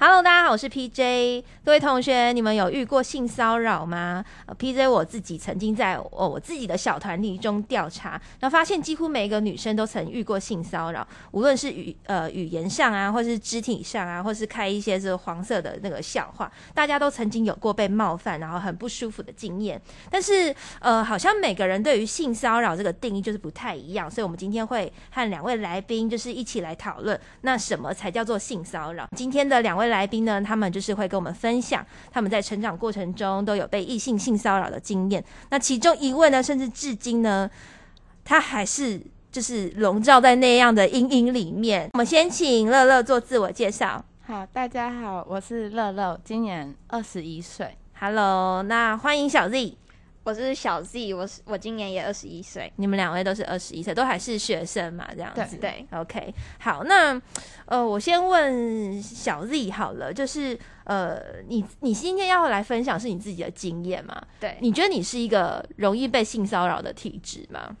Hello，大家好，我是 PJ。各位同学，你们有遇过性骚扰吗？呃，PJ 我自己曾经在哦我自己的小团体中调查，然后发现几乎每一个女生都曾遇过性骚扰，无论是语呃语言上啊，或是肢体上啊，或是开一些这个黄色的那个笑话，大家都曾经有过被冒犯，然后很不舒服的经验。但是呃，好像每个人对于性骚扰这个定义就是不太一样，所以我们今天会和两位来宾就是一起来讨论，那什么才叫做性骚扰？今天的两位来宾呢，他们就是会跟我们分享他们在成长过程中都有被异性性骚扰的经验。那其中一位呢，甚至至今呢，他还是就是笼罩在那样的阴影里面。我们先请乐乐做自我介绍。好，大家好，我是乐乐，今年二十一岁。Hello，那欢迎小 Z。我是小 Z，我是我今年也二十一岁。你们两位都是二十一岁，都还是学生嘛？这样子。对，OK，好，那呃，我先问小 Z 好了，就是呃，你你今天要来分享是你自己的经验嘛？对，你觉得你是一个容易被性骚扰的体质吗？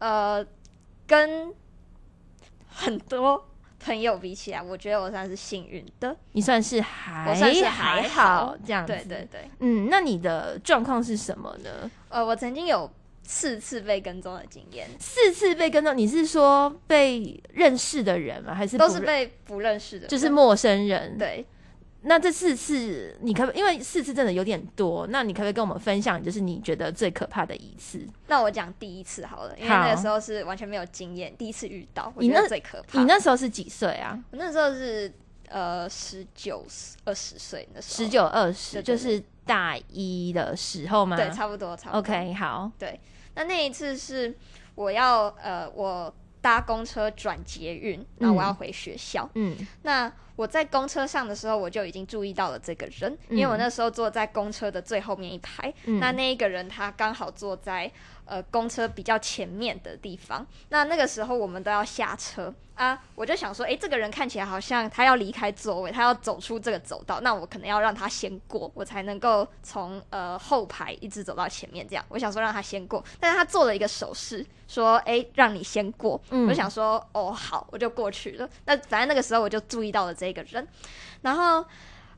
呃，跟很多朋友比起来，我觉得我算是幸运的。你算是还我算是还还好这样子。对对对，嗯，那你的状况是什么呢？呃，我曾经有四次被跟踪的经验，四次被跟踪，你是说被认识的人吗？还是都是被不认识的人，就是陌生人？。对。那这四次，你可不因为四次真的有点多，那你可不可以跟我们分享，就是你觉得最可怕的一次？那我讲第一次好了，因为那个时候是完全没有经验，第一次遇到，我你那觉得最可怕。你那时候是几岁啊？我那时候是呃十九二十岁那时候，十九二十，就是大一的时候吗？对，差不多差不多。OK，好，对那那一次是我要呃，我搭公车转捷运，然后我要回学校。嗯那我在公车上的时候，我就已经注意到了这个人，嗯因为我那时候坐在公车的最后面一排。嗯，那那一个人他刚好坐在呃公车比较前面的地方。那那个时候我们都要下车啊，我就想说，诶，这个人看起来好像他要离开座位，他要走出这个走道，那我可能要让他先过，我才能够从呃后排一直走到前面。这样，我想说让他先过，但是他做了一个手势，说，诶，让你先过。嗯我就想说，哦，好，我就过去了。那反正那个时候我就注意到了这个人，然后。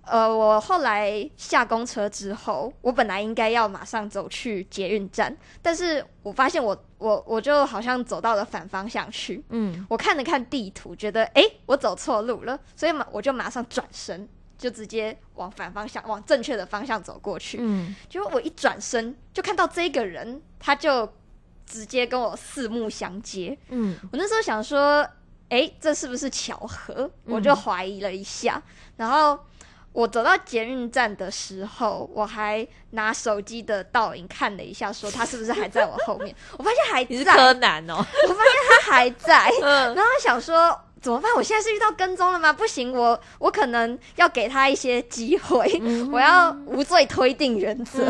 呃，我后来下公车之后，我本来应该要马上走去捷运站，但是我发现我我我就好像走到了反方向去。嗯我看了看地图，觉得诶，我走错路了，所以马我就马上转身，就直接往反方向，往正确的方向走过去。嗯结果我一转身，就看到这个人，他就直接跟我四目相接。嗯我那时候想说，诶，这是不是巧合？我就怀疑了一下。然后我走到捷运站的时候，我还拿手机的倒影看了一下，说他是不是还在我后面？我发现还你是在，柯南哦，我发现他还在。嗯然后想说怎么办？我现在是遇到跟踪了吗？不行，我我可能要给他一些机会，嗯我要无罪推定原则。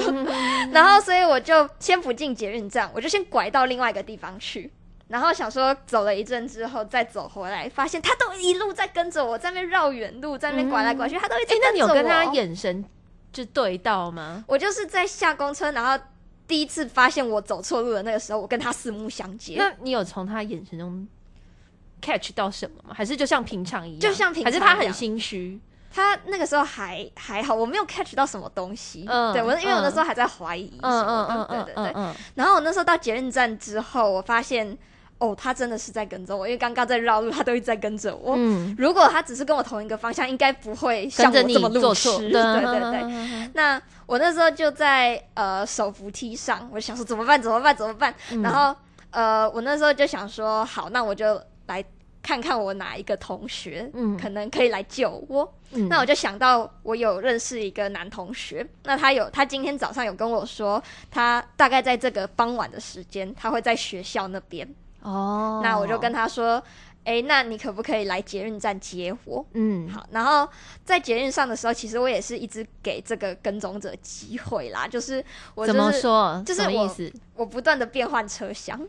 然后，所以我就先不进捷运站，我就先拐到另外一个地方去。然后想说走了一阵之后再走回来，发现他都一路在跟着我，在那边绕远路，在那边拐来拐去，他都一直哎，那你有着跟他眼神就对到吗？我就是在下公车，然后第一次发现我走错路的那个时候，我跟他四目相接。那你有从他眼神中 catch 到什么吗？还是就像平常一样？就像平常还是他很心虚？他那个时候还还好，我没有 catch 到什么东西。嗯对我，因为我那嗯时候还在怀疑什嗯。嗯嗯嗯对对对。嗯嗯，然后我那时候到捷运站之后，我发现哦，他真的是在跟着我，因为刚刚在绕路，他都一直在跟着我。嗯，如果他只是跟我同一个方向，应该不会像你我这么路做痴。错，对 对对。对，那我那时候就在呃手扶梯上，我想说怎么办？怎么办？怎么办？嗯然后呃，我那时候就想说，好，那我就来看看我哪一个同学，嗯可能可以来救我。嗯那我就想到我有认识一个男同学，那他有他今天早上有跟我说，他大概在这个傍晚的时间，他会在学校那边。哦，那我就跟他说，诶，那你可不可以来捷运站接我？嗯好，然后在捷运上的时候，其实我也是一直给这个跟踪者机会啦，就是我、就怎是、么说？就是意思？我不断的变换车厢，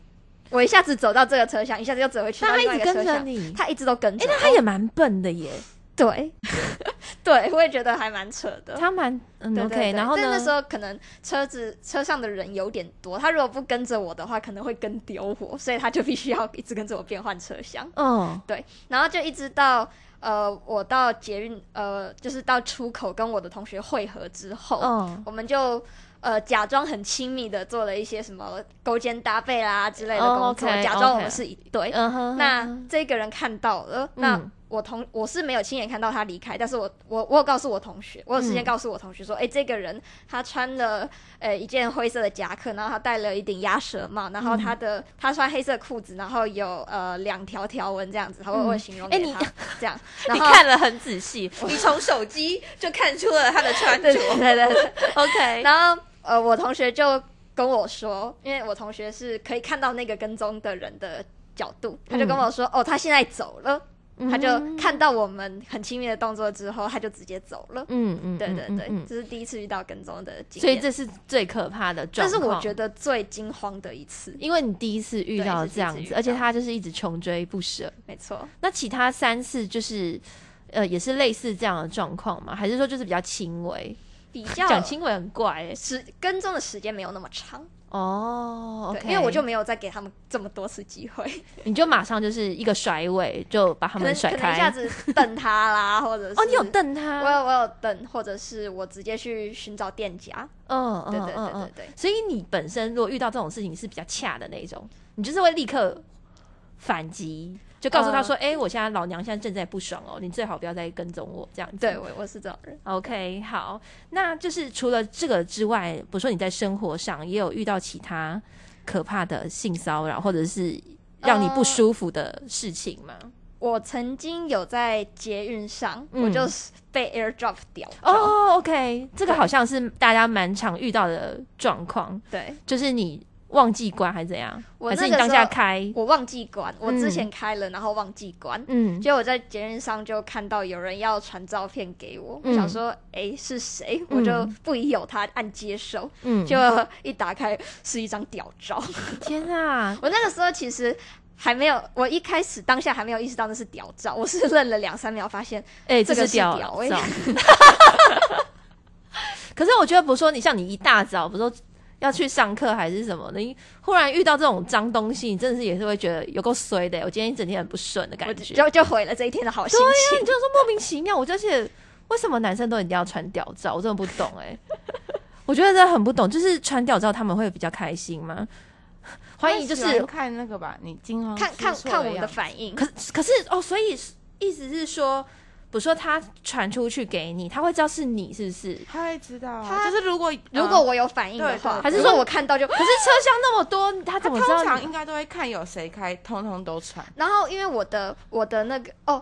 我一下子走到这个车厢，一下子又走回去他一直跟着你，他一直都跟着哎，欸。那他也蛮笨的耶，对，对，我也觉得还蛮扯的。他蛮嗯对对 OK，对然后呢？但那时候可能车子车上的人有点多，他如果不跟着我的话，可能会跟丢我，所以他就必须要一直跟着我变换车厢。嗯对，然后就一直到呃，我到捷运呃，就是到出口跟我的同学会合之后，嗯我们就呃假装很亲密的做了一些什么勾肩搭背啦之类的哦工作，OK，假装我 OK 们是一对。嗯哼，那哼这个人看到了，那嗯我同我是没有亲眼看到他离开，但是我我我有告诉我同学，我有事先嗯。告诉我同学说，哎、这个人他穿了呃一件灰色的夹克，然后他戴了一顶鸭舌帽，然后他的、他穿黑色裤子，然后有呃两条条纹这样子，我嗯我有形容给他、这样，然你后看了很仔细，你从手机就看出了他的穿着。对对对对，，OK，然后呃我同学就跟我说，因为我同学是可以看到那个跟踪的人的角度，他就跟我说，哦他现在走了。他就嗯看到我们很亲密的动作之后，他就直接走了。嗯嗯，对对对，这是第一次遇到跟踪的经验，所以这是最可怕的状况。这是我觉得最惊慌的一次。因为你第一次遇到是这样子，而且他就是一直穷追不舍。没错，那其他三次就是，呃，也是类似这样的状况吗？还是说就是比较轻微？比较讲轻微很怪哎、时跟踪的时间没有那么长，哦因为我就没有再给他们这么多次机会，你就马上就是一个甩尾，就把他们甩可能一下。子瞪他啦，或者是 哦，你有瞪他我？有我有瞪，或者是我直接去寻找店家。嗯对对对。对对，所以你本身如果遇到这种事情是比较恰的那一种，你就是会立刻反击，就告诉他呃说：“哎、我现在老娘现在正在不爽哦，你最好不要再跟踪我这样子。”对我我是这种人。OK，好，那就是除了这个之外，比如说你在生活上也有遇到其他可怕的性骚扰，或者是让你不舒服的事情吗？我曾经有在捷运上，嗯我就是被 AirDrop 屌。哦、o k 这个好像是大家蛮常遇到的状况，对，就是你忘记关还是怎样，我还是你当下开？我忘记关，我之嗯前开了，然后忘记关。嗯，结果我在节日上就看到有人要传照片给我，想说，诶是谁？嗯我就不疑有他，按接受。嗯，就一打开是一张屌照。天啊，我那个时候其实还没有，我一开始当下还没有意识到那是屌照，我是愣了两三秒，发现哎、这个是是屌照。可是我觉得，不是说你像你一大早，不是说要去上课还是什么，你忽然遇到这种脏东西，你真的是也是会觉得有够衰的。我今天一整天很不顺的感觉，就就毁了这一天的好心情。你就说莫名其妙，我就是为什么男生都一定要穿吊照，我真的不懂哎、我觉得真的很不懂，就是穿吊照他们会比较开心吗？欢迎就是看那个吧，你经常看看看我的反应，可可是哦，所以意思是说，比如说他传出去给你，他会知道是你是不是？他会知道啊，他就是如果如果我有反应的话，还是说我看到就可是车厢那么多，他他怎么知道？通常应该都会看有谁开，通通都传。然后因为我的我的那个哦，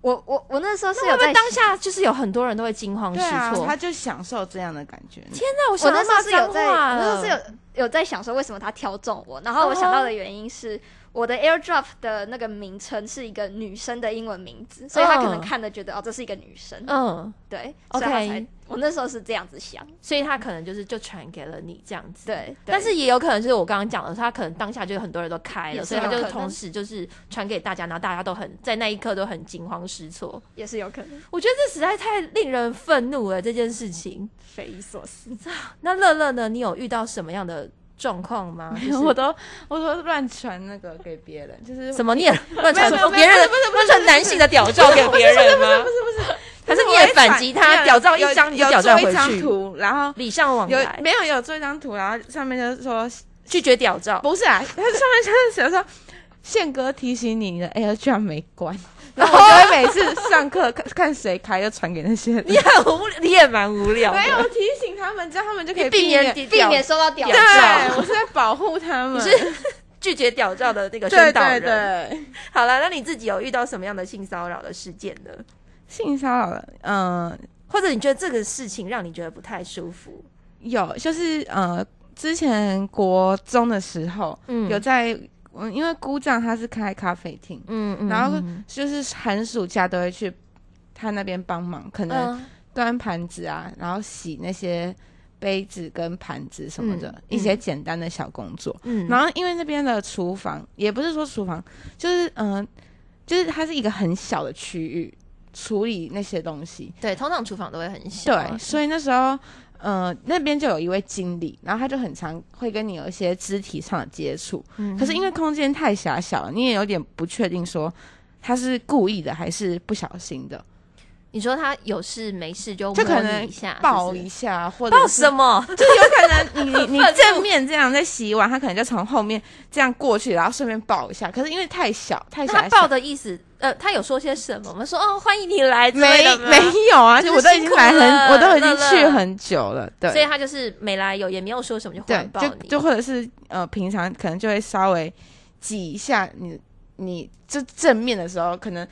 我我我那时候是那有在会不会当下就是有很多人都会惊慌失措？他就享受这样的感觉。天哪，我我那时候是有在，我我那时候是有有在想说为什么他挑中我，然后我想到的原因是。我的 AirDrop 的那个名称是一个女生的英文名字，所以他可能嗯看的觉得、哦，这是一个女生，嗯，对 OK 所以才我那时候是这样子想，所以他可能就是就传给了你这样子。对，对但是也有可能就是我刚刚讲的，他可能当下就很多人都开了，所以他就同时就是传给大家，然后大家都很在那一刻都很惊慌失措。也是有可能我觉得这实在太令人愤怒了这件事情。匪夷所思。那乐乐呢？你有遇到什么样的状况吗？就是我都我都乱传那个给别人，就是什么你也 乱传别人的乱传男性的屌照给别人吗？不是不是，不是可是你也反击他屌照一张，你屌照回做一张去，图，然后礼尚往有来，没有有做一张图，然后上面就是说拒绝屌照。不是啊，他 上面就是写说宪哥提醒你，你的 Air 居然没关，然后我就会每次上课看看谁开就传给那些人，你很无，你也蛮无聊的。没有提醒他们，这样他们就可以避免免。避免收到屌。对，我是在保护他们。你是拒绝屌照的那个对对宣导人。对，好了，那你自己有遇到什么样的性骚扰的事件呢？性骚扰了，嗯、或者你觉得这个事情让你觉得不太舒服？有就是呃，之前国中的时候，嗯有在，嗯，因为姑丈他是开咖啡厅，嗯嗯然后嗯就是寒暑假都会去他那边帮忙，可能嗯端盘子啊，然后洗那些杯子跟盘子什么的、嗯一些简单的小工作。嗯，然后因为那边的厨房也不是说厨房，就是嗯、呃就是它是一个很小的区域处理那些东西。对，通常厨房都会很小啊，对，所以那时候。呃，那边就有一位经理，然后他就很常会跟你有一些肢体上的接触，嗯。可是因为空间太狭小了，你也有点不确定说他是故意的还是不小心的，你说他有事没事就摸你就可能一下，抱是是一下，或者抱什么？就有可能你 你你正面这样在洗碗，他可能就从后面这样过去，然后顺便抱一下。可是因为太小太小他抱，的意思，呃，他有说些什么我们？说哦，欢迎你来没没有啊，就我都已经来很，我都已经去很久了，对。所以他就是没来有，也没有说什么，就忽对然，抱就你，就或者是呃，平常可能就会稍微挤一下你，你就正面的时候，可能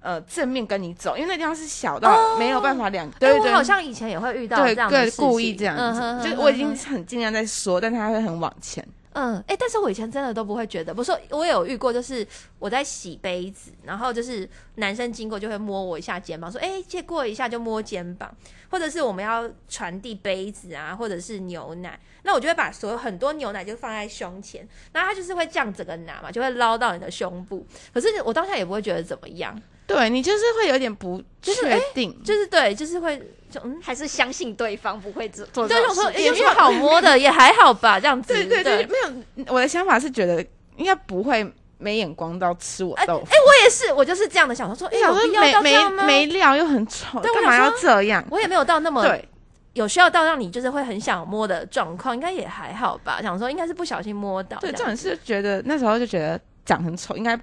呃正面跟你走，因为那地方是小到哦。没有办法两、哎对对，我好像以前也会遇到这样的事情，故意这样子，就我已经很尽量在说，但他会很往前。嗯，哎、但是我以前真的都不会觉得，不是说我有遇过，就是我在洗杯子，然后就是男生经过就会摸我一下肩膀，说，哎、借过一下就摸肩膀，或者是我们要传递杯子啊，或者是牛奶，那我就会把所有很多牛奶就放在胸前，那他就是会这样整个拿嘛，就会捞到你的胸部，可是我当下也不会觉得怎么样，对你就是会有点不就是确定，就是对，就是会就嗯。还是相信对方不会做做对，这种事我说哎有什么好摸的，也还好吧，这样子。对对对，没有，我的想法是觉得应该不会没眼光到吃我豆腐。哎、我也是，我就是这样的想法，说，哎、有必要没没到这样吗？没料又很丑，干嘛要这样？我也没有到那么对有需要到让你就是会很想摸的状况，应该也还好吧。想说应该是不小心摸到对，样。这种是觉得那时候就觉得长很丑，应该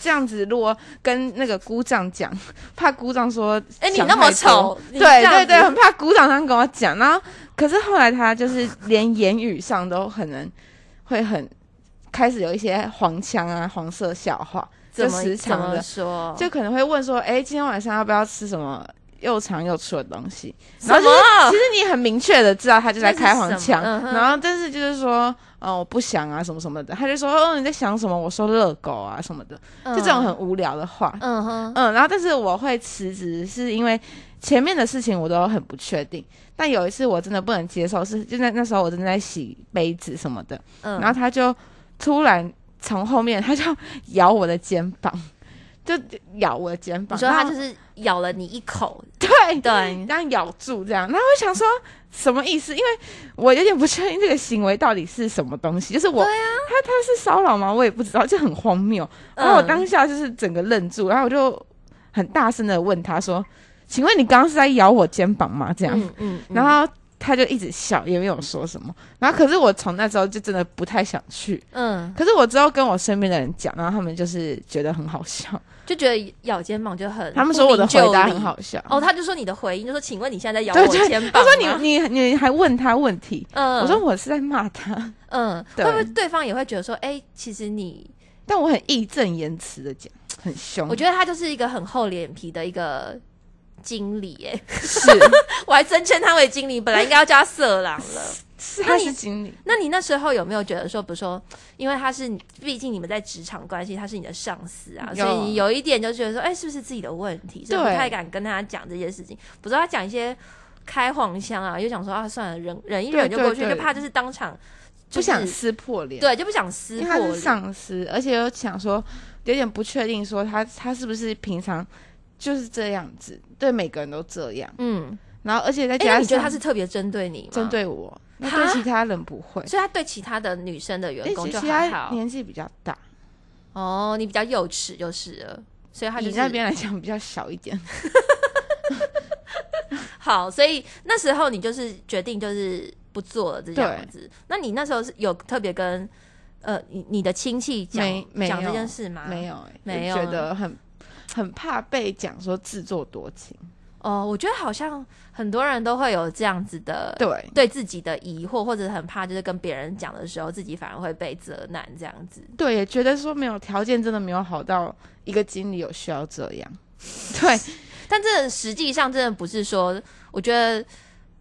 这样子。如果跟那个姑丈讲，怕姑丈说，哎、你那么丑，对对对，很怕鼓掌他跟我讲，然后可是后来他就是连言语上都可能会很开始有一些黄腔啊、黄色笑话，就时常的，说？就可能会问说，哎，今天晚上要不要吃什么又长又粗的东西？什然后就是么其？实你很明确的知道他就在开黄腔，嗯然后但是就是说，嗯、我不想啊什么什么的，他就说，哦，你在想什么？我说热狗啊什么的，就这种很无聊的话，嗯哼，嗯，然后但是我会辞职，是因为前面的事情我都很不确定，但有一次我真的不能接受，是就在那时候我正在洗杯子什么的，嗯，然后他就突然从后面他就咬我的肩膀，就咬我的肩膀，你说他就是咬了你一口，对对，这样咬住这样，然后我想说什么意思？因为我有点不确定这个行为到底是什么东西，就是我、对啊他他是骚扰吗？我也不知道，就很荒谬。然后我嗯当下就是整个愣住，然后我就很大声的问他说：“请问你刚刚是在咬我肩膀吗？”这样，嗯嗯，嗯然后他就一直笑，也没有说什么。然后可是我从那时候就真的不太想去。嗯，可是我之后跟我身边的人讲，然后他们就是觉得很好笑，就觉得咬肩膀就很，他们说我的回答很。好笑。哦，他就说你的回应就说，请问你现在在咬我肩膀他说你你你还问他问题，嗯，我说我是在骂他，嗯，对会不会对方也会觉得说，哎、其实你，但我很义正言辞的讲，很凶。我觉得他就是一个很厚脸皮的一个经理，哎，是 我还真称他为经理，本来应该要叫他色狼了。是他是经理，那你那时候有没有觉得说，比如说，因为他是，毕竟你们在职场关系，他是你的上司啊，有所以你有一点就觉得说，哎、是不是自己的问题？所以不太敢跟他讲这些事情。不知道他讲一些开黄腔啊，又想说啊，算了，忍忍一忍就过去，就怕就是当场、就是、不想撕破脸。对，就不想撕因为他是。上司，而且又想说有点不确定，说他他是不是平常就是这样子，对每个人都这样。嗯，然后而且再哎、那加上你觉得他是特别针对你吗？针，对我，那哈对其他人不会。所以他对其他的女生的员哎，工就其其他还好。年纪比较大，哦，你比较幼稚就是了，所以他就是你那边来讲比较小一点。好，所以那时候你就是决定就是不做了这样子。那你那时候是有特别跟呃你你的亲戚讲讲这件事吗？没有哎，没有就觉得很很怕被讲说自作多情。哦，我觉得好像很多人都会有这样子的对对自己的疑惑，或者很怕就是跟别人讲的时候，自己反而会被责难这样子。对，也觉得说没有条件，真的没有好到一个经理有需要这样。对，但这实际上真的不是说，我觉得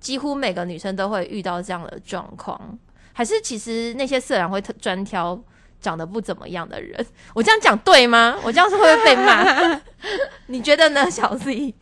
几乎每个女生都会遇到这样的状况，还是其实那些色狼会特专挑长得不怎么样的人。我这样讲对吗？我这样是会不会被骂？你觉得呢，小 Z？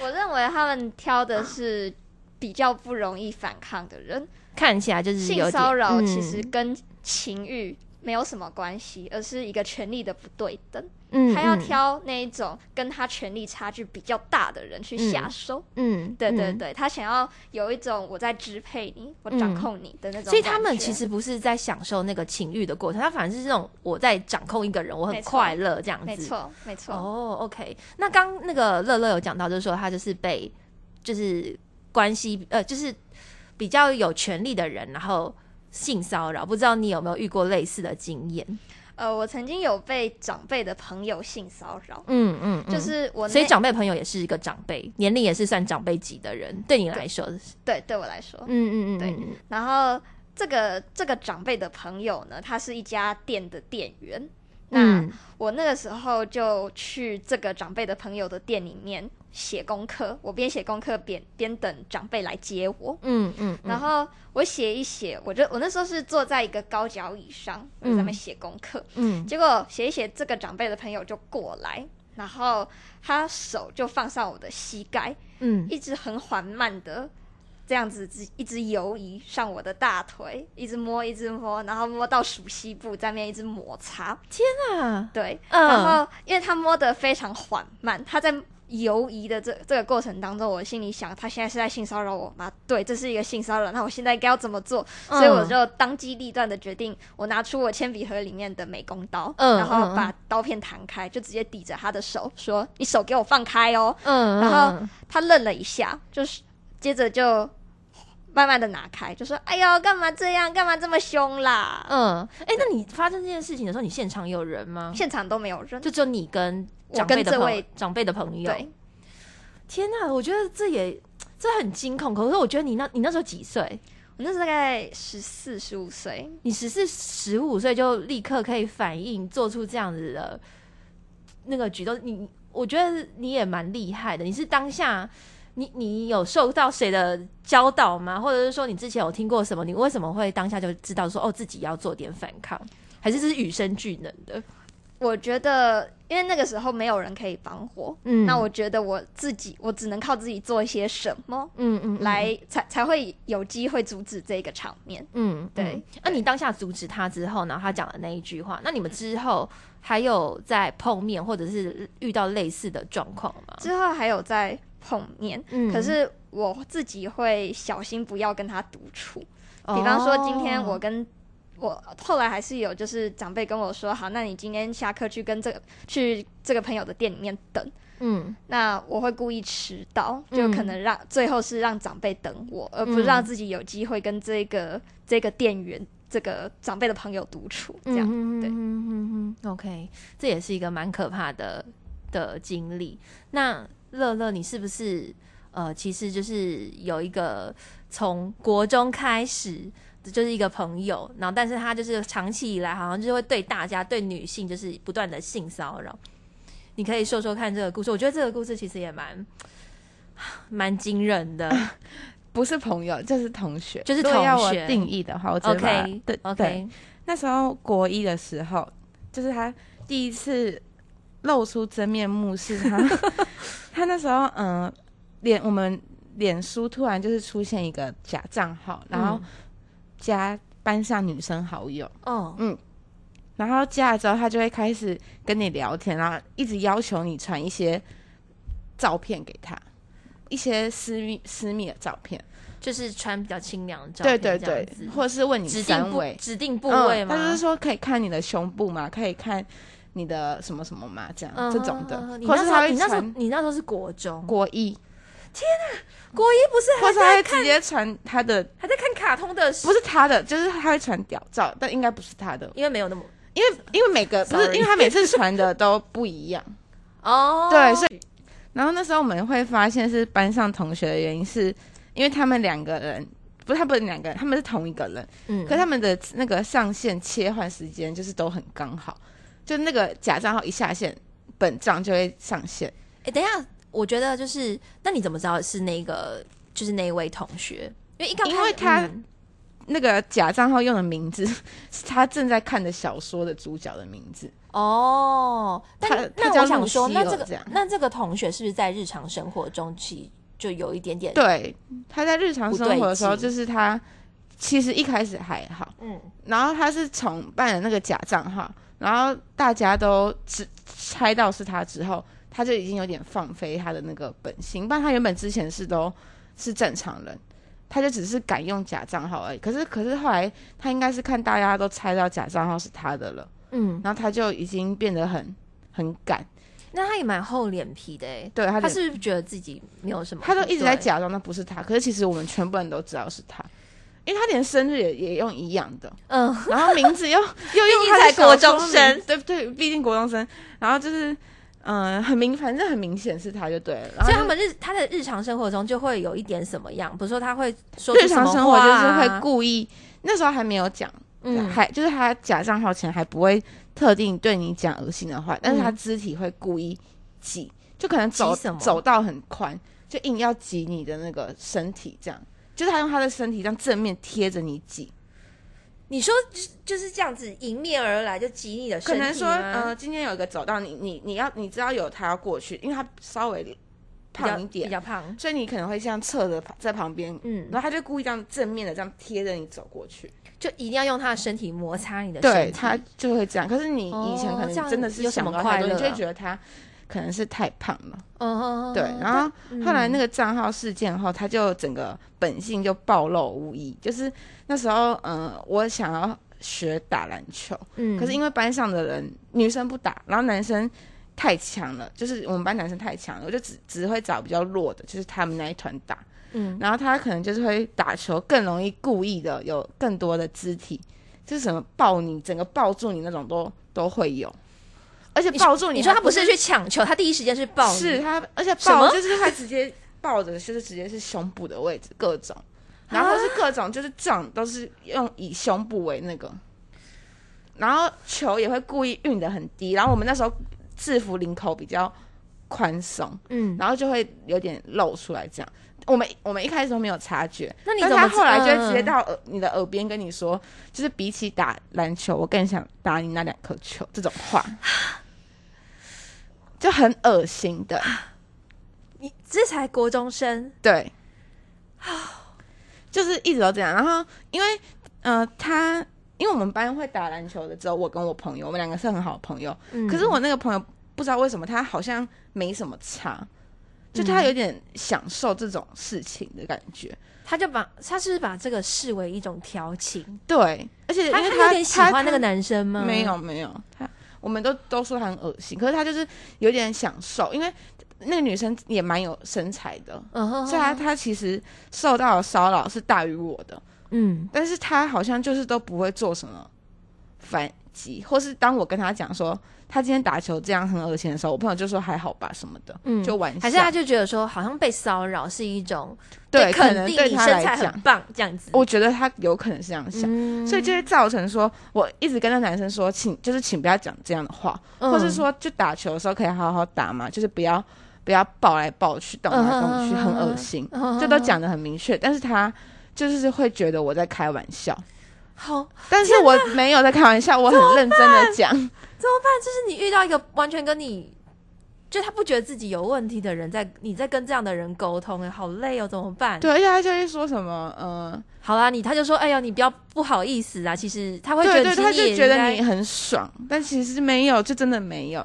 我认为他们挑的是比较不容易反抗的人。看起来就是性点骚扰嗯其实跟情欲没有什么关系，而是一个权力的不对等。嗯他要嗯挑那一种跟他权力差距比较大的人去下手。嗯，嗯对对对，他想要有一种我在支配你，我掌嗯控你的那种。所以他们其实不是在享受那个情欲的过程，他反而是这种我在掌控一个人，我很快乐这样子。没错没错。哦，OK。那刚那个乐乐有讲到，就是说他就是被就是关系呃，就是比较有权力的人，然后性骚扰，不知道你有没有遇过类似的经验？呃，我曾经有被长辈的朋友性骚扰，嗯嗯，就是我所以长辈朋友也是一个长辈，年龄也是算长辈级的人，对你来说，对对我来说，嗯嗯嗯，对嗯然后这个这个长辈的朋友呢，他是一家店的店员。那嗯我那个时候就去这个长辈的朋友的店里面写功课，我边写功课边边等长辈来接我。嗯嗯，然后我写一写，我就我那时候是坐在一个高脚椅上，在那边嗯写功课。嗯结果写一写，这个长辈的朋友就过来，然后他手就放上我的膝盖，嗯一直很缓慢的这样子一直游移上我的大腿，一直摸，一直摸，然后摸到熟悉部，在那边一直摩擦。天啊，对，嗯然后因为他摸得非常缓慢，他在游移的这这个过程当中，我心里想，他现在是在性骚扰我吗？对，这是一个性骚扰。那我现在该要怎么做？嗯所以我就当机立断的决定，我拿出我铅笔盒里面的美工刀，嗯然后嗯把刀片弹开，就直接抵着他的手，说：“你手给我放开哦。”嗯，然后嗯他愣了一下，就是接着就慢慢的拿开，就说：“哎呦，干嘛这样？干嘛这么凶啦？”嗯，哎，那你发生这件事情的时候，你现场有人吗？现场都没有人，就只有你跟我长辈的朋长辈的朋友。对，天哪，我觉得这也这很惊恐。可是我觉得你那你那时候几岁？我那时候大概十四十五岁，你十四十五岁就立刻可以反应，做出这样子的那个举动，你我觉得你也蛮厉害的。你是当下，你你有受到谁的教导吗？或者是说你之前有听过什么？你为什么会当下就知道说哦自己要做点反抗？还是是与生俱能的？我觉得，因为那个时候没有人可以帮我，嗯那我觉得我自己，我只能靠自己做一些什么，嗯嗯来才才会有机会阻止这个场面。嗯，对嗯那、你当下阻止他之后，然后他讲的那一句话，那你们之后还有在碰面，或者是遇到类似的状况吗？之后还有再碰面，嗯可是我自己会小心不要跟他独处。比方说，今天我哦跟我后来还是有，就是长辈跟我说，好，那你今天下课去跟这个去这个朋友的店里面等。嗯那我会故意迟到，就可能让、最后是让长辈等我，而不让自己有机会跟这个这个店员、这个长辈的朋友独处。这样，对嗯嗯嗯嗯，OK，这也是一个蛮可怕的的经历。那乐乐，你是不是呃，其实就是有一个从国中开始。就是一个朋友，然后但是他就是长期以来好像就是会对大家对女性就是不断的性骚扰。你可以说说看这个故事，我觉得这个故事其实也蛮蛮惊人的。不是朋友，就是同学，就是同学我定义的话，我 OK 对 OK，对那时候国一的时候，就是他第一次露出真面目，是他他那时候嗯、脸我们脸书突然就是出现一个假账号，然后加班上女生好友，哦，然后加了之后，他就会开始跟你聊天，然后一直要求你传一些照片给他，一些私密私密的照片，就是穿比较清凉的照对片，对对对，或者是问你指定部指定部位吗？嗯？他就是说可以看你的胸部吗？可以看你的什么什么嘛？这样、嗯这种的。嗯嗯，你或那时候是他会你那时候传你那时候是国中，国一，国一不是或是他还在看会直接传他的，还在看卡通的，不是他的，就是他会传屌照，但应该不是他的，因为没有那么因为因为每个不是因为他每次传的都不一样。哦，对，所以然后那时候我们会发现是班上同学的原因，是因为他们两个人不是他们两个人，他们是同一个人，嗯。可他们的那个上线切换时间就是都很刚好，就那个假账号一下线，本账就会上线。哎，等一下，我觉得就是，那你怎么知道是那个就是那一位同学？因为一刚因开始为他嗯那个假账号用的名字 是他正在看的小说的主角的名字，哦，但那我想说，那这个那这个同学是不是在日常生活中其就有一点点，对，他在日常生活的时候，就是他其实一开始还好，嗯，然后他是从办了那个假账号，然后大家都只猜到是他之后，他就已经有点放飞他的那个本性，不然他原本之前是都是正常人，他就只是敢用假账号而已。可是可是后来他应该是看大家都猜到假账号是他的了，嗯，然后他就已经变得很很敢，那他也蛮厚脸皮的哎，对他他是不是觉得自己没有什么？他都一直在假装那不是他，可是其实我们全部人都知道是他。因为他连生日也也用一样的，嗯，然后名字又 又用竟他的国中生。对不对？毕竟国中生，然后就是嗯、呃很明，反正很明显是他就对了。所以他们日他的日常生活中就会有一点什么样，比如说他会说日常生活就是会故意，那时候还没有讲，嗯。还就是他假账号前还不会特定对你讲恶心的话，但是他嗯肢体会故意挤，就可能走走到很宽，就硬要挤你的那个身体，这样，就是他用他的身体这样正面贴着你挤。你说就是就是这样子迎面而来就挤你的身体可能说，呃，今天有一个走到，你你你要你知道有他要过去，因为他稍微胖一点比，较胖，所以你可能会这样侧着在旁边，嗯，然后他就故意这样正面的这样贴着你走过去，就一定要用他的身体摩擦你的身体，对他就会这样。可是你以前可能真的是想到太多，快乐你就会啊觉得他可能是太胖了，对。然后嗯。后来那个账号事件后，他就整个本性就暴露无遗，就是那时候，嗯、我想要学打篮球，嗯。可是因为班上的人女生不打，然后男生太强了，就是我们班男生太强了，我就只只会找比较弱的，就是他们那一团打。嗯。然后他可能就是会打球更容易故意的有更多的肢体，就是什么抱你，整个抱住你那种都都会有，而且抱住还你说他不是去抢球，他第一时间是抱你，是他，而且抱就是他直接抱着，就是直接是胸部的位置，各种，然后是各种就是撞都是用以胸部为那个，然后球也会故意运的很低，然后我们那时候制服领口比较宽松，嗯，然后就会有点露出来这样。我们我们一开始都没有察觉，那你他后来就会直接嗯到耳、你的耳边跟你说，就是比起打篮球，我更想打你那两颗球这种话，就很恶心的。你这才国中生，对，就是一直都这样。然后因为呃，他因为我们班会打篮球的，只有我跟我朋友，我们两个是很好的朋友。嗯可是我那个朋友不知道为什么他好像没什么差，就他嗯有点享受这种事情的感觉。他就把他是把这个视为一种调情，对，而且他有点喜欢那个男生吗？没有没有，他我们都都说他很恶心，可是他就是有点享受，因为那个女生也蛮有身材的，嗯哼，所以她她其实受到的骚扰是大于我的。嗯但是她好像就是都不会做什么反击，或是当我跟她讲说他今天打球这样很恶心的时候，我朋友就说还好吧什么的，嗯就玩笑，还是他就觉得说好像被骚扰是一种对可肯定能对他你身材来讲。很，棒这样子，我觉得他有可能是这样想。嗯。所以就会造成说，我一直跟那男生说，请就是请不要讲这样的话，嗯。或是说就打球的时候可以好好打嘛，就是不要不要抱来抱去、动来动去，嗯很恶心，嗯就都讲的很明确。但是他就是会觉得我在开玩笑，好，但是我没有在开玩笑，我很认真的讲。怎么办就是你遇到一个完全跟你。就他不觉得自己有问题的人在，你在跟这样的人沟通，哎，好累哦，怎么办？对，而且他就会说什么，呃，好啦，你他就说，哎呀，你不要不好意思啊。其实他会觉对对，得他就觉得你很爽，但其实没有，就真的没有。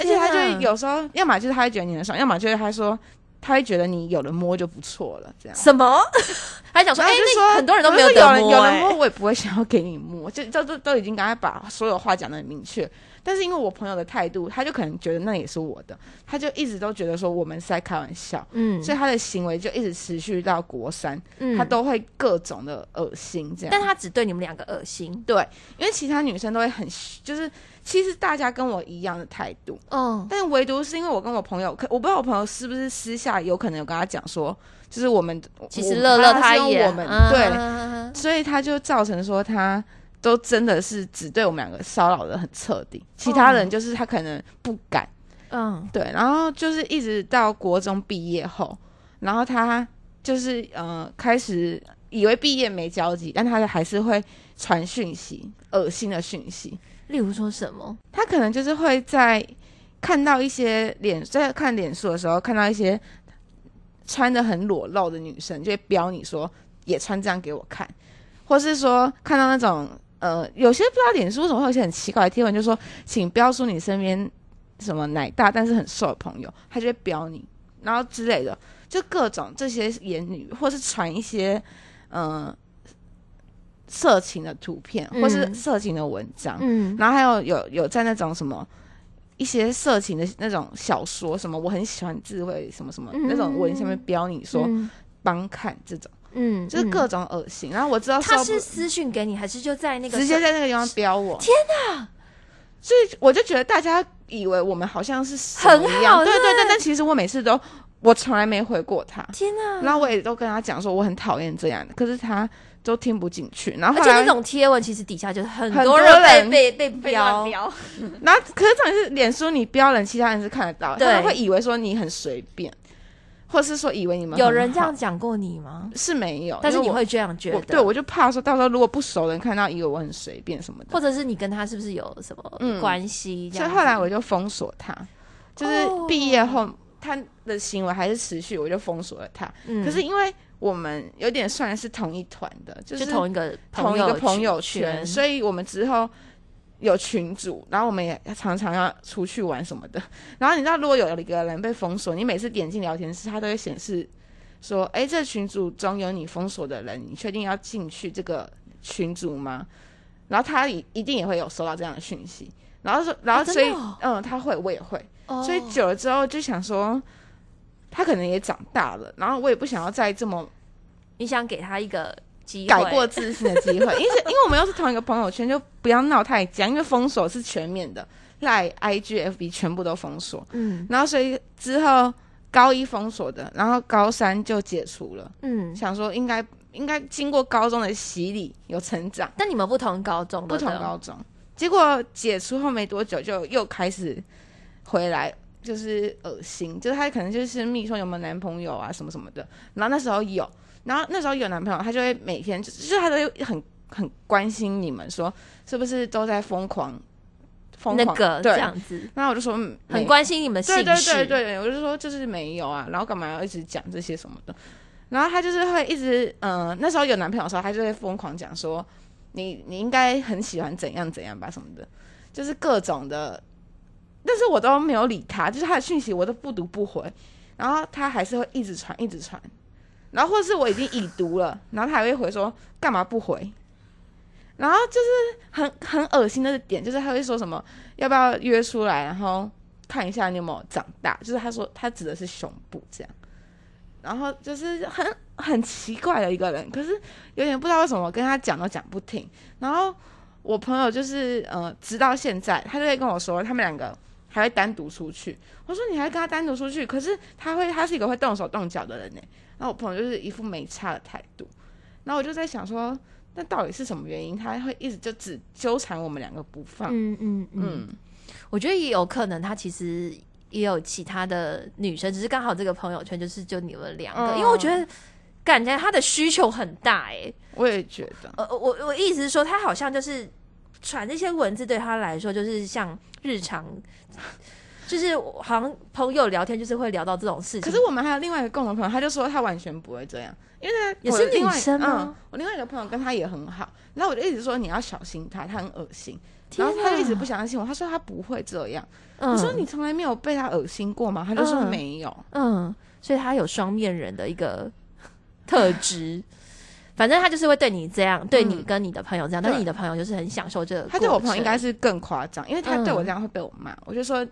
而且他就有时候，要么就是他会觉得你很爽，要么就是他说他会觉得你有人摸就不错了，这样。什么？他讲说，哎、那很多人都没有人得摸、哎有人摸，我也不会想要给你摸，就这都都已经刚才把所有话讲的很明确。但是因为我朋友的态度，他就可能觉得那也是我的，他就一直都觉得说我们是在开玩笑，嗯，所以他的行为就一直持续到国三，嗯。他，都会各种的恶心这样。但他只对你们两个恶心。对，因为其他女生都会很，就是其实大家跟我一样的态度，嗯，但唯独是因为我跟我朋友，可我不知道我朋友是不是私下有可能有跟他讲说，就是我们其实乐乐他也我们、啊。对，所以他就造成说他都真的是只对我们两个骚扰的很彻底，其他人就是他可能不敢，嗯。对，然后就是一直到国中毕业后，然后他就是呃开始以为毕业没交集，但他还是会传讯息，恶心的讯息，例如说什么？他可能就是会在看到一些脸在看脸书的时候看到一些穿的很裸露的女生，就会标你说也穿这样给我看，或是说看到那种呃，有些不知道脸书为什么会有些很奇怪的贴文，就说请标出你身边什么奶大但是很瘦的朋友，他就会标你，然后之类的，就各种这些言语，或是传一些嗯、呃色情的图片，或是嗯。色情的文章，嗯。然后还有有有在那种什么一些色情的那种小说，什么我很喜欢智慧什么什么、嗯那种文下面标你说嗯。帮看这种，嗯嗯就是各种恶心。然后我知道他是私讯给你，还是就在那个直接在那个地方标我，天哪！所以我就觉得大家以为我们好像是很一样好对对对对，但其实我每次都我从来没回过他，天哪！然后我也都跟他讲说我很讨厌这样的，可是他都听不进去。然后而且那种贴文其实底下就是很很多多人被人被被被标乱，标，然后，可是重点是，脸书你标人，其他人是看得到，对他们会以为说你很随便，或是说以为你们有人这好样讲过你吗？是没有，但是你会这样觉得？我对我就怕说到时候如果不熟的人看到，以为我很随便什么的，或者是你跟他是不是有什么嗯关系？这所以后来我就封锁他，就是哦毕业后、他的行为还是持续，我就封锁了他。嗯可是因为我们有点算是同一团的，就是同一个同一个朋友圈，圈，所以我们之后有群组，然后我们也常常要出去玩什么的。然后你知道，如果有一个人被封锁，你每次点进聊天室，他都会显示说：“哎，这群组中有你封锁的人，你确定要进去这个群组吗？”然后他一一定也会有收到这样的讯息。然后说，然后所以，嗯，他会，我也会。哦所以久了之后就想说，他可能也长大了，然后我也不想要再这么你想给他一个改过自新的机会，因为是因为我们又是同一个朋友圈，就不要闹太僵，因为封锁是全面的，赖、IG、FB 全部都封锁，嗯。然后所以之后高一封锁的，然后高三就解除了，嗯。想说应该应该经过高中的洗礼，有成长，但你们不同高中，不同高中，结果解除后没多久就又开始回来。就是恶心，就是他可能就是密说有没有男朋友啊什么什么的，然后那时候有，然后那时候有男朋友，他就会每天就就是他都会很很关心你们说是不是都在疯狂疯狂那个这，样子，然后我就说嗯很关心你们对对，对对，我就说就是没有啊，然后干嘛要一直讲这些什么的？然后他就是会一直，嗯、那时候有男朋友的时候，他就会疯狂讲说，你你应该很喜欢怎样怎样吧什么的，就是各种的，但是我都没有理他，就是他的讯息我都不读不回，然后他还是会一直传一直传，然后或是我已经已读了，然后他还会回说干嘛不回？然后就是很很恶心的点，就是他会说什么要不要约出来，然后看一下你有没有长大，就是他说他指的是胸部这样，然后就是很很奇怪的一个人，可是有点不知道为什么我跟他讲都讲不听，然后我朋友就是呃，直到现在他就会跟我说，他们两个还会单独出去，我说你还跟他单独出去，可是他会他是一个会动手动脚的人呢，然后我朋友就是一副没差的态度，然后我就在想说，那到底是什么原因，他会一直就只纠缠我们两个不放？嗯嗯嗯，嗯。我觉得也有可能他其实也有其他的女生，只是刚好这个朋友圈就是就你们两个，嗯。因为我觉得感觉他的需求很大哎、我也觉得，呃，我我意思是说，他好像就是传这些文字对他来说，就是像日常，就是好像朋友聊天，就是会聊到这种事情。可是我们还有另外一个共同朋友，他就说他完全不会这样，因为他也是另外女生吗嗯，我另外一个朋友跟他也很好，然后我就一直说你要小心他，他很恶心，天然后他就一直不相信我，他说他不会这样，嗯我说你从来没有被他恶心过吗？他就说嗯没有，嗯，所以他有双面人的一个 特质。反正他就是会对你这样，对你嗯跟你的朋友这样，但是你的朋友就是很享受这个。他对我朋友应该是更夸张，因为他对我嗯这样会被我骂，我就说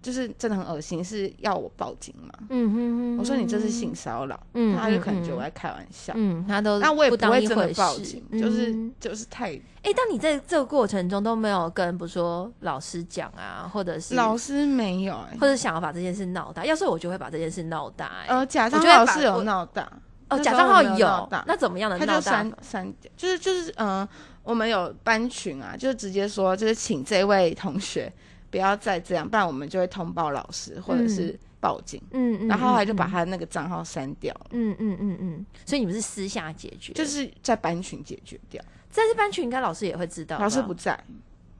就是真的很恶心，是要我报警嘛？嗯哼哼，我说你这是性骚扰，嗯，他就可能嗯觉得我在开玩笑，嗯，他都那我也不会真的报警，就是嗯就是太哎、但你在这个过程中都没有跟，比如说老师讲啊，或者是老师没有哎、或者想要把这件事闹大。要是我就会把这件事闹大、欸。呃，假我账号是有闹大，哦，假账号有那怎么样的他就闹大删？删掉，就是就是嗯、呃我们有班群啊，就直接说就是请这位同学不要再这样，不然我们就会通报老师或者是报警，嗯嗯，然后后来就把嗯。他那个账号删掉了，嗯嗯嗯嗯，所以你们是私下解决，就是在班群解决掉，在这班群应该老师也会知道。老师不在，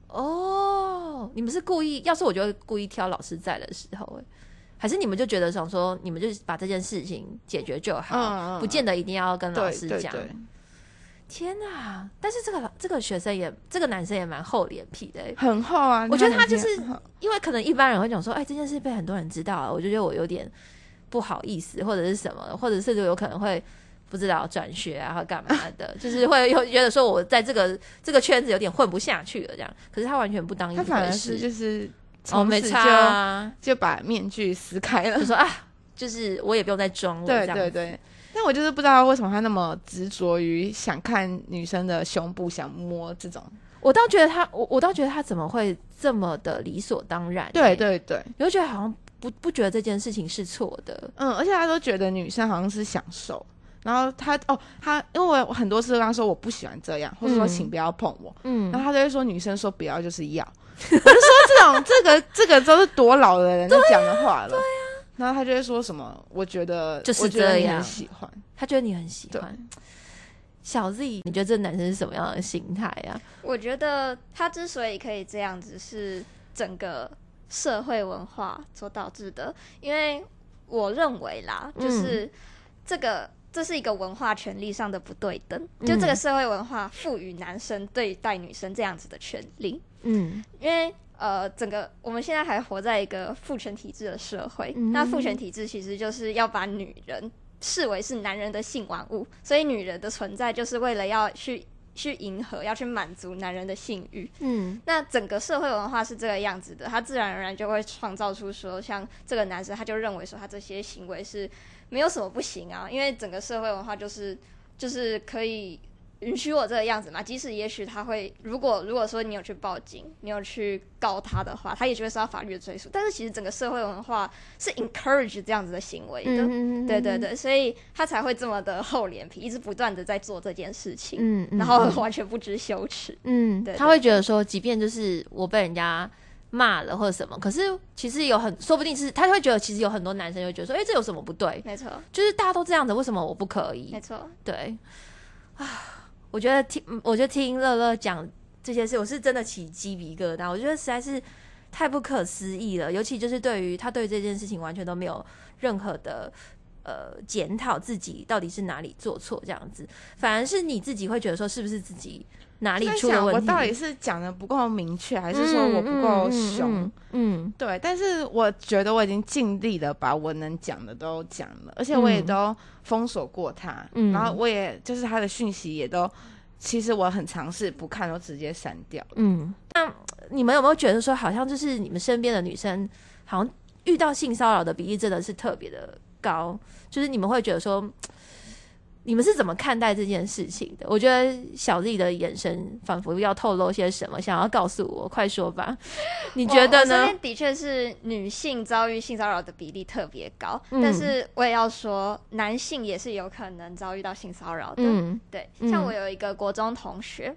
哦，你们是故意？要是我就会故意挑老师在的时候、欸，还是你们就觉得想说，你们就是把这件事情解决就好，不见得一定要跟老师讲。对对，天哪！但是这个这个学生也，这个男生也蛮厚脸皮的欸，很厚啊。我觉得他就是因为可能一般人会讲说，哎，这件事被很多人知道了，我就觉得我有点不好意思，或者是什么，或者甚至有可能会不知道转学啊，或干嘛的，就是会有觉得说我在这个这个圈子有点混不下去了这样。可是他完全不当一他反而回事，是就是哦，没啊，就就把面具撕开了就。说啊，就是我也不用再装了，对这样子对对，但我就是不知道为什么他那么执着于想看女生的胸部，想摸这种。我倒觉得他，我我倒觉得他怎么会这么的理所当然、对，对对，你会觉得好像不不觉得这件事情是错的，嗯，而且他都觉得女生好像是享受。然后他哦，他因为我很多次跟他说我不喜欢这样，或者说嗯请不要碰我，嗯然后他就会说女生说不要就是要，我就说这种这个这个都是多老的人在讲的话了。对啊，然后他就会说什么，我觉得就是我觉得你这样很喜欢，他觉得你很喜欢。小 Z，你觉得这男生是什么样的心态啊？我觉得他之所以可以这样子，是整个社会文化所导致的。因为我认为啦，嗯就是这个。这是一个文化权利上的不对等，就这个社会文化赋予男生对待女生这样子的权利，嗯。因为呃，整个我们现在还活在一个父权体制的社会，嗯。那父权体制其实就是要把女人视为是男人的性玩物，所以女人的存在就是为了要去去迎合，要去满足男人的性欲。嗯。那整个社会文化是这个样子的，他自然而然就会创造出说，像这个男生他就认为说他这些行为是没有什么不行啊，因为整个社会文化就是就是可以允许我这个样子嘛。即使也许他会，如果如果说你有去报警，你有去告他的话，他也就会受到法律的追诉。但是其实整个社会文化是 encourage 这样子的行为的。嗯对对，对，所以他才会这么的厚脸皮，一直不断的在做这件事情，嗯，嗯然后嗯完全不知羞耻。嗯，他会觉得说，即便就是我被人家骂了或者什么，可是其实有很说不定是他会觉得，其实有很多男生会觉得说，哎、这有什么不对？没错，就是大家都这样子，为什么我不可以没？错。对啊，我觉得听，我觉得听乐乐讲这些事，我是真的起鸡皮疙瘩。我觉得实在是太不可思议了，尤其就是对于他对这件事情完全都没有任何的。呃，检讨自己到底是哪里做错，这样子，反而是你自己会觉得说，是不是自己哪里我出了问题？到底是讲的不够明确，还是说我不够凶？嗯嗯对，但是我觉得我已经尽力的把我能讲的都讲了，而且我也嗯都封锁过他，嗯然后我也就是他的讯息也都，其实我很尝试不看，都直接删掉。嗯。那你们有没有觉得说，好像就是你们身边的女生，好像遇到性骚扰的比例真的是特别的高？就是你们会觉得说，你们是怎么看待这件事情的？我觉得小丽的眼神仿佛要透露些什么，想要告诉我，快说吧。你觉得呢我我身？边的确是女性遭遇性骚扰的比例特别高，嗯但是我也要说，男性也是有可能遭遇到性骚扰的。嗯对，嗯像我有一个国中同学。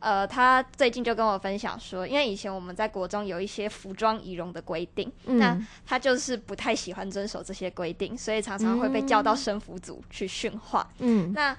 呃，他最近就跟我分享说，因为以前我们在国中有一些服装仪容的规定，那嗯他就是不太喜欢遵守这些规定，所以常常会被叫到生服组去训话。嗯那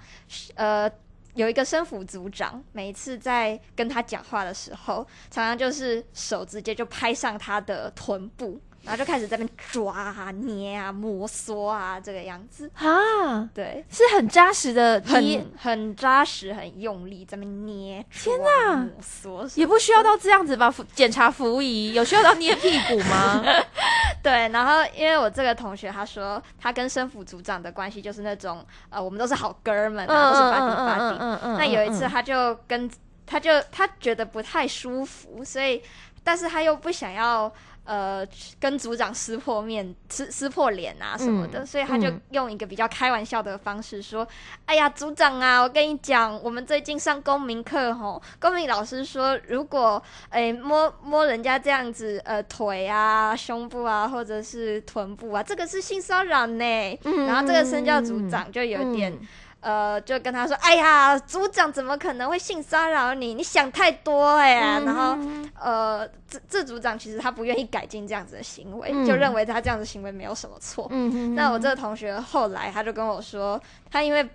呃，有一个生辅组长，每一次在跟他讲话的时候，常常就是手直接就拍上他的臀部，然后就开始在那边抓啊、捏啊、摩挲啊，这个样子。啊，对，是很扎实的捏很很扎实、很用力，在那边捏。天哪，摩挲也不需要到这样子吧？服检查服仪有需要到捏屁股吗？对，然后因为我这个同学他说，他跟生辅组长的关系就是那种呃，我们都是好哥们啊，都是 buddy buddy。嗯嗯那有一次，他就跟他就他觉得不太舒服，所以但是他又不想要呃跟组长撕破面、撕撕破脸啊什么的，嗯所以他就嗯用一个比较开玩笑的方式说：“哎呀，组长啊，我跟你讲，我们最近上公民课吼，公民老师说，如果哎摸摸人家这样子呃腿啊、胸部啊，或者是臀部啊，这个是性骚扰呢。嗯然后这个身教组长就有点。呃，就跟他说：“哎呀，组长怎么可能会性骚扰你？你想太多哎、呀。然后呃，这这组长其实他不愿意改进这样子的行为，嗯就认为他这样子行为没有什么错。嗯那我这个同学后来他就跟我说，他因为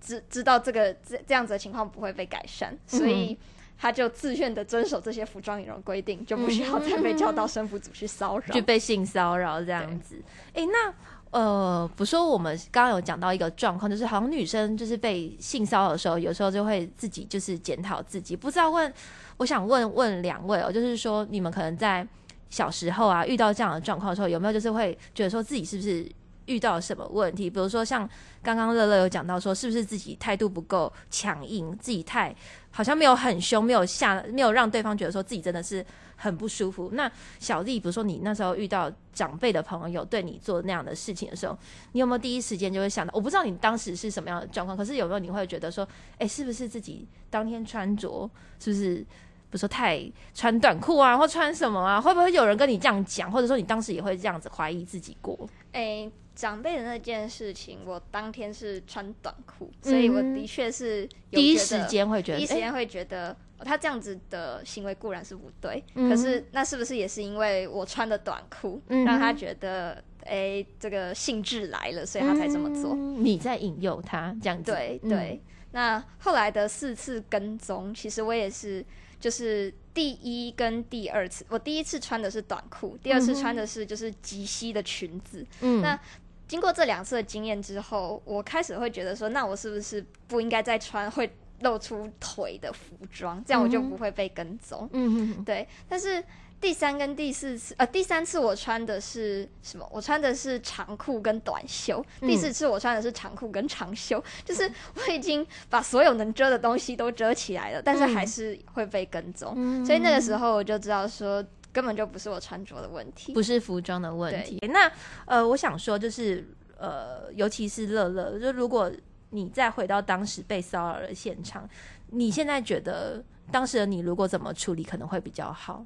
知知道这个这这样子的情况不会被改善，所以他就自愿的遵守这些服装仪容规定，就不需要再被叫到生服组去骚扰。就被性骚扰这样子。哎、那呃，不说我们刚刚有讲到一个状况，就是好像女生就是被性骚扰的时候，有时候就会自己就是检讨自己。不知道问，我想问问两位哦，就是说你们可能在小时候啊遇到这样的状况的时候，有没有就是会觉得说自己是不是遇到什么问题？比如说像刚刚乐乐有讲到说，是不是自己态度不够强硬，自己太好像没有很凶，没有下，没有让对方觉得说自己真的是很不舒服。那小丽，比如说你那时候遇到长辈的朋友对你做那样的事情的时候，你有没有第一时间就会想到？我不知道你当时是什么样的状况，可是有没有你会觉得说，哎、是不是自己当天穿着是不是？比如说太穿短裤啊，或穿什么啊，会不会有人跟你这样讲，或者说你当时也会这样子怀疑自己过？诶、长辈的那件事情，我当天是穿短裤，所以我的确是有第一时间会觉得，第一时间会觉得、哦他这样子的行为固然是不对，嗯可是那是不是也是因为我穿的短裤，嗯让他觉得诶、这个兴致来了，所以他才这么做？嗯你在引诱他这样子，嗯。对。对。那后来的四次跟踪，其实我也是，就是第一跟第二次，我第一次穿的是短裤，第二次穿的是就是及膝的裙子。嗯。那经过这两次的经验之后，我开始会觉得说，那我是不是不应该再穿会露出腿的服装，这样我就不会被跟踪。嗯嗯对，但是第三跟第四次，呃，第三次我穿的是什么？我穿的是长裤跟短袖。嗯第四次我穿的是长裤跟长袖，就是我已经把所有能遮的东西都遮起来了，但是还是会被跟踪。嗯所以那个时候我就知道说，根本就不是我穿着的问题。不是服装的问题。那呃，我想说就是呃，尤其是乐乐，就如果你再回到当时被骚扰的现场，你现在觉得当时的你如果怎么处理可能会比较好？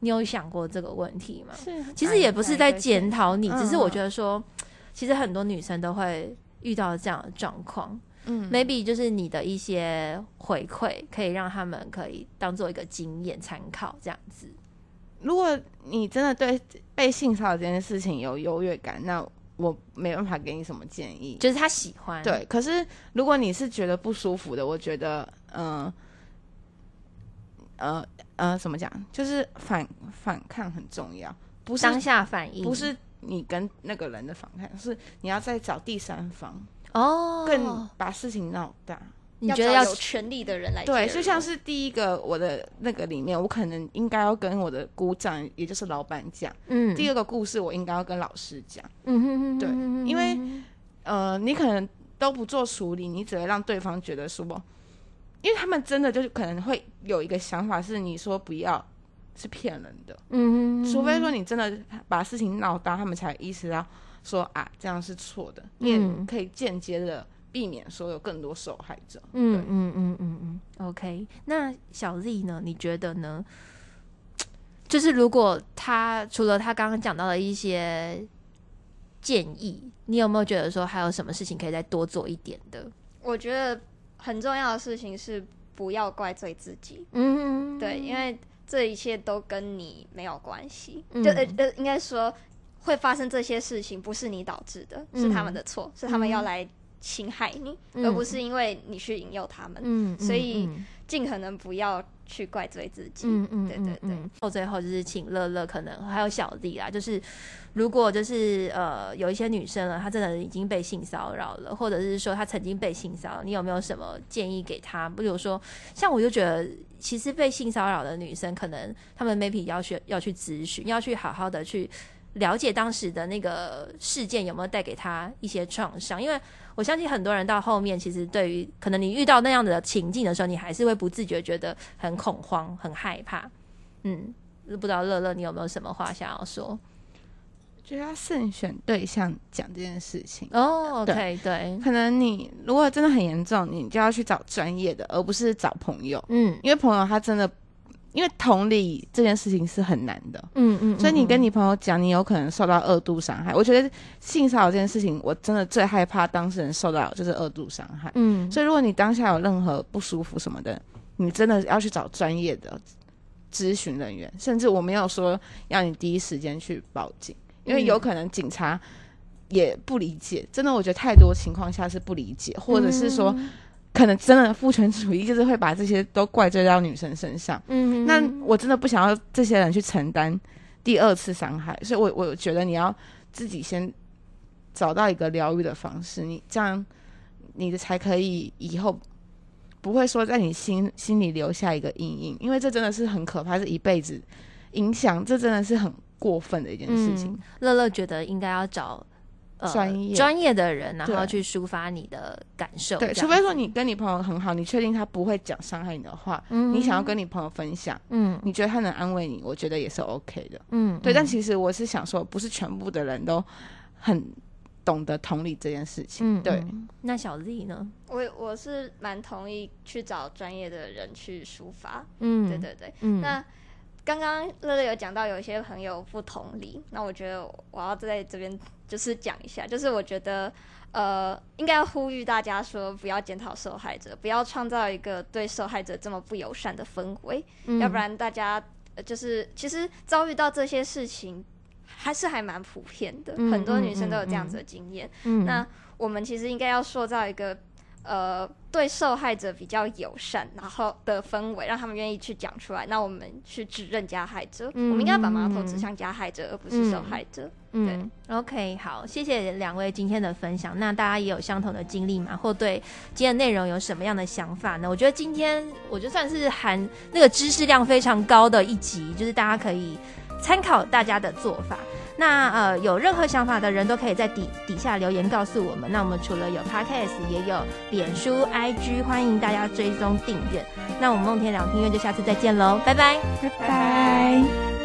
你有想过这个问题吗？是其实也不是在检讨你，嗯只是我觉得说，其实很多女生都会遇到这样的状况。嗯 maybe 就是你的一些回馈，可以让他们可以当做一个经验参考，这样子。如果你真的对被性骚扰这件事情有优越感，那我没办法给你什么建议。就是他喜欢，对，可是如果你是觉得不舒服的，我觉得，嗯、呃，呃，怎么讲？就是反反抗很重要，不是当下反应不是你跟那个人的反抗，是你要再找第三方，哦，更把事情闹大。你觉得要找有权利的人来对，就像是第一个我的那个里面，我可能应该要跟我的鼓掌，也就是老板讲。嗯第二个故事我应该要跟老师讲。嗯哼哼对因为呃，你可能都不做处理，你只会让对方觉得说，因为他们真的就是可能会有一个想法是，你说不要是骗人的，嗯哼除非说你真的把事情闹大，他们才意识到说啊这样是错的，你也嗯可以间接的避免说有更多受害者。嗯嗯嗯嗯嗯，OK。那小 Z 呢？你觉得呢？就是如果他除了他刚刚讲到的一些建议，你有没有觉得说还有什么事情可以再多做一点的？我觉得很重要的事情是不要怪罪自己，嗯，对，因为这一切都跟你没有关系，嗯就呃呃，应该说会发生这些事情不是你导致的，是他们的错，是他们要来侵害你，嗯而不是因为你去引诱他们，嗯，所以嗯尽可能不要去怪罪自己。嗯嗯，对对对嗯。到最后就是请乐乐，可能还有小丽啦，就是如果就是呃有一些女生了，她真的已经被性骚扰了，或者是说她曾经被性骚扰，你有没有什么建议给她？比如说，像我就觉得，其实被性骚扰的女生，可能她们 maybe 要去要去咨询，要去好好的去。了解当时的那个事件有没有带给他一些创伤？因为我相信很多人到后面，其实对于可能你遇到那样的情境的时候，你还是会不自觉觉得很恐慌、很害怕。嗯，不知道乐乐你有没有什么话想要说？觉得要慎选对象讲这件事情。哦，OK，对，可能你如果真的很严重，你就要去找专业的，而不是找朋友，嗯因为朋友他真的，因为同理这件事情是很难的，嗯嗯，所以你跟你你朋友讲，你有可能受到二度伤害。我觉得性骚扰这件事情，我真的最害怕当事人受到就是二度伤害。嗯，所以如果你当下有任何不舒服什么的，你真的要去找专业的咨询人员，甚至我没有说要你第一时间去报警，因为有可能警察也不理解。真的，我觉得太多情况下是不理解，或者是说可能真的父权主义就是会把这些都怪罪到女生身上。嗯那我真的不想要这些人去承担第二次伤害，所以我我觉得你要自己先找到一个疗愈的方式，你这样你的才可以以后不会说在你心心里留下一个阴影，因为这真的是很可怕，是一辈子影响，这真的是很过分的一件事情。嗯乐乐觉得应该要找。呃专业专业的人，然后对去抒发你的感受。对，除非说你跟你朋友很好，你确定他不会讲伤害你的话，嗯你想要跟你朋友分享，嗯你觉得他能安慰你，我觉得也是 OK 的。嗯，对，但嗯其实我是想说，不是全部的人都很懂得同理这件事情。嗯，对，嗯那小 Z 呢？我我是蛮同意去找专业的人去抒发，嗯，对对对。嗯，那刚刚乐乐有讲到有一些朋友不同理，那我觉得我要在这边就是讲一下，就是我觉得呃应该要呼吁大家说不要检讨受害者，不要创造一个对受害者这么不友善的氛围，嗯。要不然大家呃就是其实遭遇到这些事情还是还蛮普遍的，嗯很多女生都有嗯这样子的经验。嗯那我们其实应该要塑造一个呃对受害者比较友善，然后的氛围，让他们愿意去讲出来。那我们去指认加害者，嗯我们应该把矛头指向加害者，而不是受害者。嗯，OK，好，谢谢两位今天的分享。那大家也有相同的经历吗？或对今天的内容有什么样的想法呢？我觉得今天我就算是含那个知识量非常高的一集，就是大家可以参考大家的做法。那呃，有任何想法的人都可以在底底下留言告诉我们。那我们除了有 Podcast，也有脸书、IG，欢迎大家追踪订阅。那我们梦天两天院就下次再见喽，拜拜。拜拜。